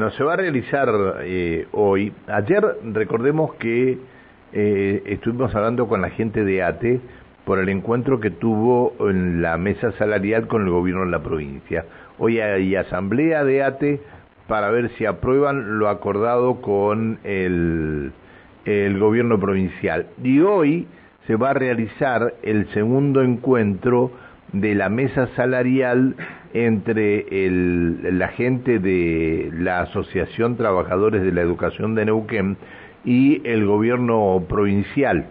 Bueno, se va a realizar eh, hoy. Ayer recordemos que eh, estuvimos hablando con la gente de ATE por el encuentro que tuvo en la mesa salarial con el gobierno de la provincia. Hoy hay asamblea de ATE para ver si aprueban lo acordado con el, el gobierno provincial. Y hoy se va a realizar el segundo encuentro de la mesa salarial entre el, la gente de la Asociación Trabajadores de la Educación de Neuquén y el gobierno provincial.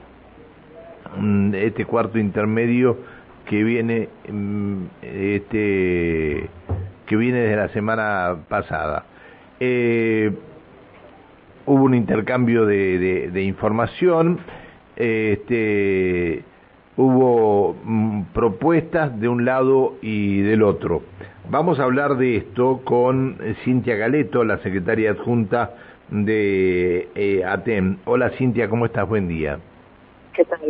Mm, este cuarto intermedio que viene mm, este que viene desde la semana pasada. Eh, hubo un intercambio de, de, de información. Este, hubo propuestas de un lado y del otro. Vamos a hablar de esto con Cintia Galeto, la secretaria adjunta de eh, ATEM. Hola Cintia, ¿cómo estás? Buen día. ¿Qué tal,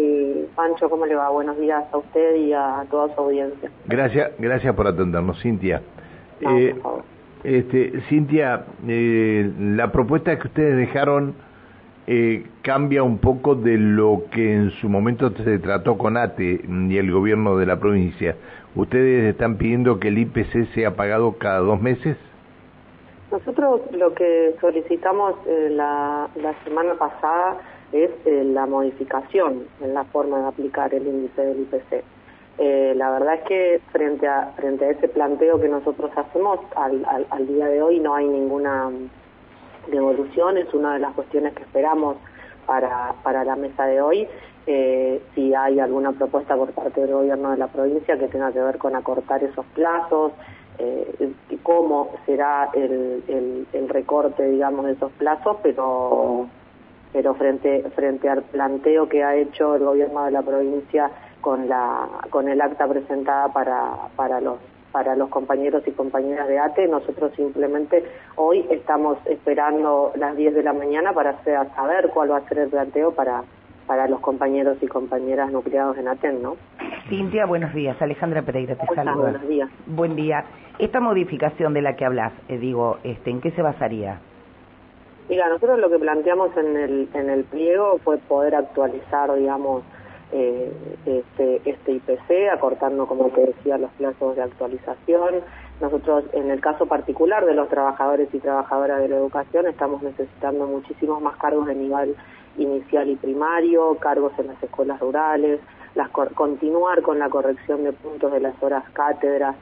Pancho? ¿Cómo le va? Buenos días a usted y a toda su audiencia. Gracias, gracias por atendernos, Cintia. No, eh, por favor. Este, Cintia, eh, la propuesta que ustedes dejaron eh, cambia un poco de lo que en su momento se trató con ATE y el gobierno de la provincia. ¿Ustedes están pidiendo que el IPC sea pagado cada dos meses? Nosotros lo que solicitamos eh, la, semana pasada es eh, la modificación en la forma de aplicar el índice del IPC. Eh, la verdad es que frente a, frente a ese planteo que nosotros hacemos, al, al, al día de hoy no hay ninguna devolución, es una de las cuestiones que esperamos para, para la mesa de hoy. Eh, si hay alguna propuesta por parte del gobierno de la provincia que tenga que ver con acortar esos plazos, eh, cómo será el, el, el, recorte, digamos, de esos plazos, pero pero frente frente al planteo que ha hecho el gobierno de la provincia con la con el acta presentada para para los para los compañeros y compañeras de ATE. Nosotros simplemente hoy estamos esperando las 10 de la mañana para hacer, saber cuál va a ser el planteo para, para los compañeros y compañeras nucleados en ATEN, ¿no? Cintia, buenos días. Alejandra Pereira te saluda. Buenos días. Buen día. Esta modificación de la que hablas, eh, digo, este, ¿en qué se basaría? Mira, nosotros lo que planteamos en el, en el pliego fue poder actualizar, digamos, eh, este, este IPC, acortando, como te decía, los plazos de actualización. Nosotros, en el caso particular de los trabajadores y trabajadoras de la educación, estamos necesitando muchísimos más cargos de nivel inicial y primario, cargos en las escuelas rurales, las, continuar con la corrección de puntos de las horas cátedras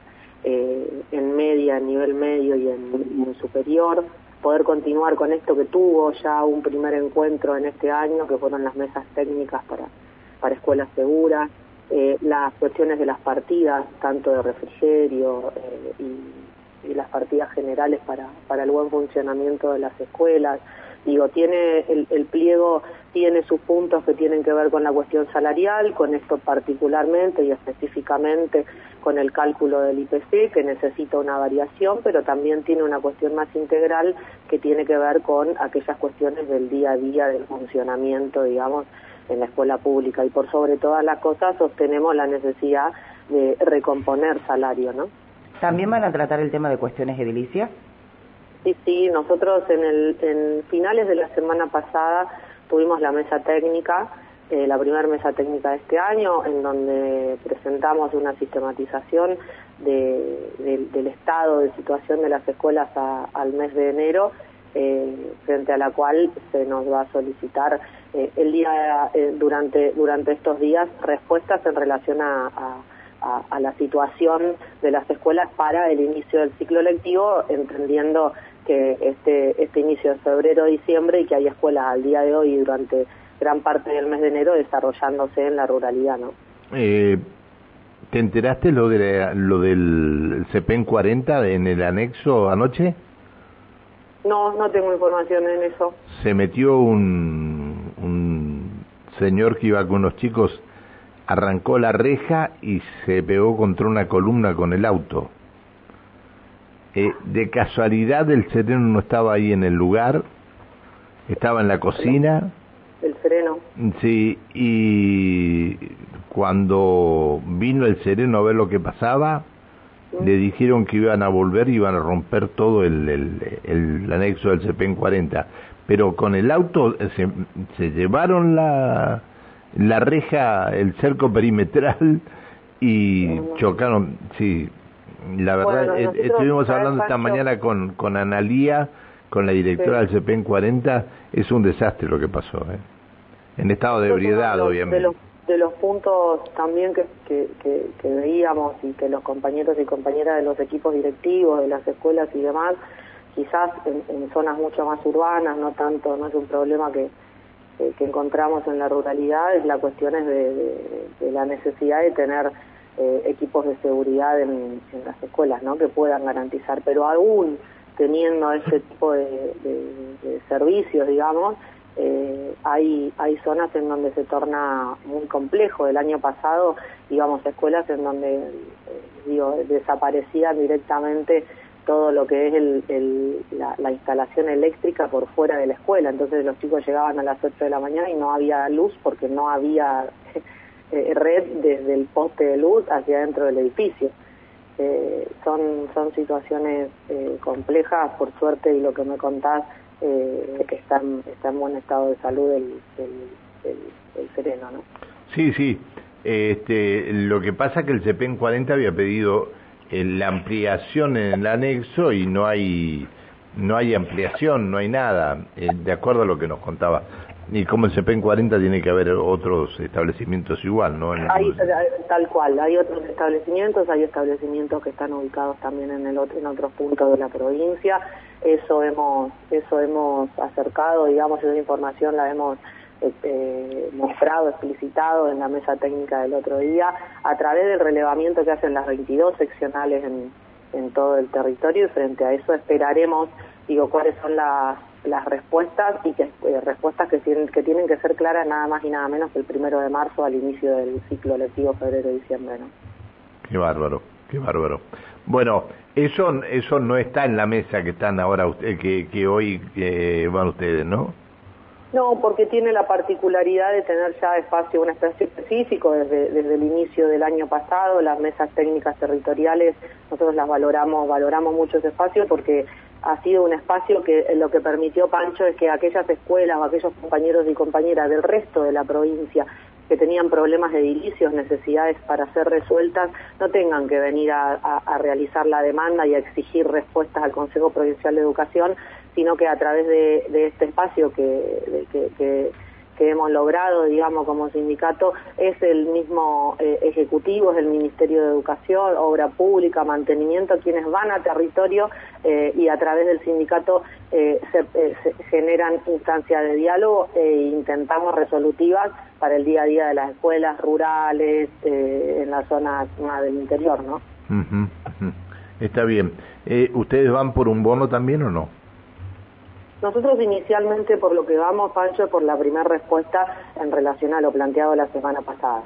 eh, en media, en nivel medio y en, y en superior, poder continuar con esto que tuvo ya un primer encuentro en este año, que fueron las mesas técnicas para para escuelas seguras, eh, las cuestiones de las partidas, tanto de refrigerio eh, y, y, las partidas generales para, para el buen funcionamiento de las escuelas. Digo, tiene el, el, pliego tiene sus puntos que tienen que ver con la cuestión salarial, con esto particularmente y específicamente con el cálculo del IPC, que necesita una variación, pero también tiene una cuestión más integral que tiene que ver con aquellas cuestiones del día a día del funcionamiento, digamos, en la escuela pública y por sobre todas las cosas sostenemos la necesidad de recomponer salario, ¿no? ¿También van a tratar el tema de cuestiones edilicias? Sí, sí, nosotros en, el, en finales de la semana pasada tuvimos la mesa técnica, eh, la primera mesa técnica de este año, en donde presentamos una sistematización de, de, del estado de situación de las escuelas al mes de enero, eh, frente a la cual se nos va a solicitar eh, el día durante durante estos días respuestas en relación a, a, la situación de las escuelas para el inicio del ciclo lectivo, entendiendo que este este inicio es febrero diciembre y que hay escuelas al día de hoy y durante gran parte del mes de enero desarrollándose en la ruralidad, ¿no? Eh, ¿Te enteraste lo de lo del CPEN 40 en el anexo anoche? No, no tengo información en eso. Se metió un señor que iba con unos chicos arrancó la reja y se pegó contra una columna con el auto. Eh, de casualidad el sereno no estaba ahí en el lugar, estaba en la cocina. El sereno. Sí, y cuando vino el sereno a ver lo que pasaba, le dijeron que iban a volver y iban a romper todo el, el, anexo del CPN 40. Pero con el auto se, se llevaron la, la reja, el cerco perimetral y chocaron, sí. La verdad, eh, estuvimos hablando esta mañana con, con Analía, con la directora del CPN 40, es un desastre lo que pasó, ¿eh? en estado de ebriedad, obviamente de los puntos también que, que, veíamos y que los compañeros y compañeras de los equipos directivos, de las escuelas y demás, quizás en, zonas mucho más urbanas, no tanto, no es un problema que, que encontramos en la ruralidad, es la cuestión es de, la necesidad de tener eh, equipos de seguridad en, las escuelas, ¿no? Que puedan garantizar, pero aún teniendo ese tipo de servicios, digamos, eh, hay, hay zonas en donde se torna muy complejo. El año pasado íbamos a escuelas en donde eh, digo, desaparecían directamente todo lo que es el, la, instalación eléctrica por fuera de la escuela. Entonces los chicos llegaban a las 8 de la mañana y no había luz porque no había eh, red desde el poste de luz hacia dentro del edificio. son, son situaciones complejas, por suerte, y lo que me contás eh, que está, está en buen estado de salud el, el, sereno, ¿no? Sí, sí. Este, lo que pasa es que el CPEN 40 había pedido eh, la ampliación en el anexo y no hay no hay ampliación, no hay nada, eh, de acuerdo a lo que nos contaba. Y como el CPEN 40 tiene que haber otros establecimientos igual, ¿no? Hay, tal cual, hay otros establecimientos, hay establecimientos que están ubicados también en el otro, en otros puntos de la provincia. Eso hemos, eso hemos acercado, digamos, esa información la hemos este, mostrado, explicitado en la mesa técnica del otro día, a través del relevamiento que hacen las 22 seccionales en, en todo el territorio y frente a eso esperaremos, digo, cuáles son las las respuestas y que eh, respuestas que tienen, que tienen que ser claras nada más y nada menos que el primero de marzo al inicio del ciclo lectivo febrero-diciembre. ¿no? Qué bárbaro, qué bárbaro. Bueno, eso eso no está en la mesa que están ahora usted, que, que hoy van ustedes, ¿no? No, porque tiene la particularidad de tener ya espacio, un espacio específico desde, desde el inicio del año pasado. Las mesas técnicas territoriales, nosotros las valoramos, valoramos mucho ese espacio porque ha sido un espacio que lo que permitió Pancho es que aquellas escuelas o aquellos compañeros y compañeras del resto de la provincia que tenían problemas de edilicios, necesidades para ser resueltas, no tengan que venir a, realizar la demanda y a exigir respuestas al Consejo Provincial de Educación, sino que a través de, este espacio que, que que hemos logrado, digamos, como sindicato, es el mismo eh, Ejecutivo, es el Ministerio de Educación, Obra Pública, Mantenimiento, quienes van a territorio eh, y a través del sindicato eh, se, generan instancias de diálogo e intentamos resolutivas para el día a día de las escuelas rurales, en la zona del interior, ¿no? Está bien. ¿Ustedes van por un bono también o no? Nosotros inicialmente por lo que vamos, Pancho, por la primera respuesta en relación a lo planteado la semana pasada.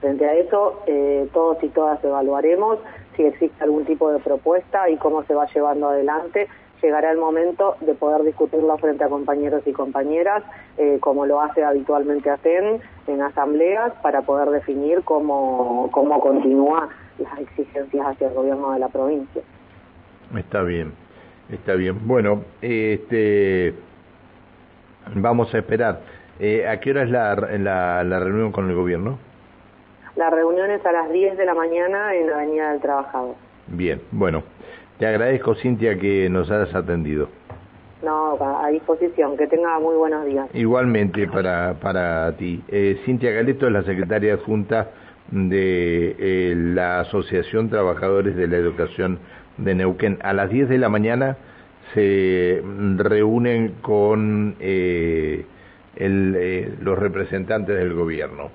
Frente a eso, eh, todos y todas evaluaremos si existe algún tipo de propuesta y cómo se va llevando adelante. Llegará el momento de poder discutirlo frente a compañeros y compañeras, eh, como lo hace habitualmente ATEN en asambleas, para poder definir cómo, cómo continúa las exigencias hacia el gobierno de la provincia. Está bien. Está bien. Bueno, este, vamos a esperar. Eh, ¿A qué hora es la, la, la, reunión con el gobierno? La reunión es a las 10 de la mañana en la Avenida del Trabajador. Bien, bueno. Te agradezco, Cintia, que nos hayas atendido. No, a disposición. Que tenga muy buenos días. Igualmente para, para ti. Eh, Cintia Galeto es la secretaria adjunta de eh, la Asociación Trabajadores de la Educación de Neuquén. A las 10 de la mañana se reúnen con eh, el, eh, los representantes del gobierno.